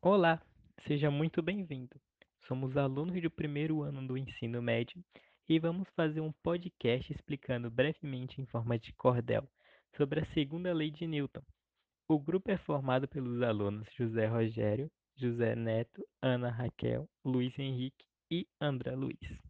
Olá, seja muito bem-vindo. Somos alunos do primeiro ano do ensino médio e vamos fazer um podcast explicando brevemente em forma de cordel sobre a segunda lei de Newton. O grupo é formado pelos alunos José Rogério, José Neto, Ana Raquel, Luiz Henrique e André Luiz.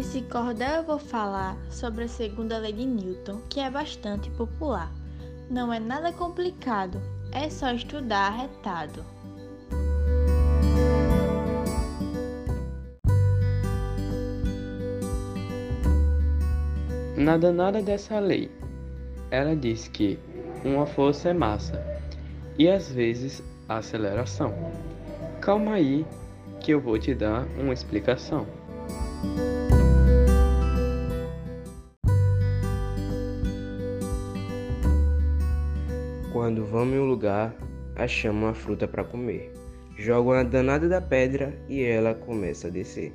Nesse cordel eu vou falar sobre a segunda lei de Newton, que é bastante popular. Não é nada complicado, é só estudar arretado. Nada nada dessa lei. Ela diz que uma força é massa e às vezes aceleração. Calma aí que eu vou te dar uma explicação. Quando vamos em um lugar, achamos uma fruta para comer. Jogam a danada da pedra e ela começa a descer.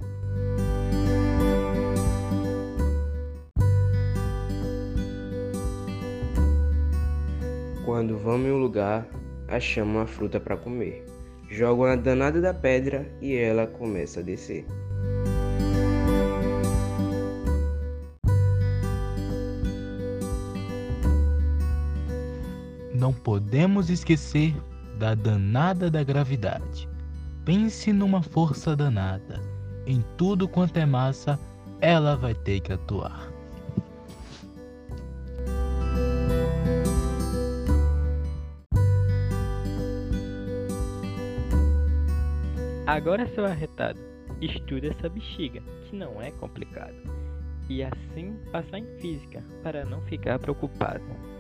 Quando vamos em um lugar, achamos uma fruta para comer. Jogam a danada da pedra e ela começa a descer. Não podemos esquecer da danada da gravidade. Pense numa força danada. Em tudo quanto é massa, ela vai ter que atuar. Agora, seu arretado, estude essa bexiga, que não é complicado. E assim passar em física, para não ficar preocupado.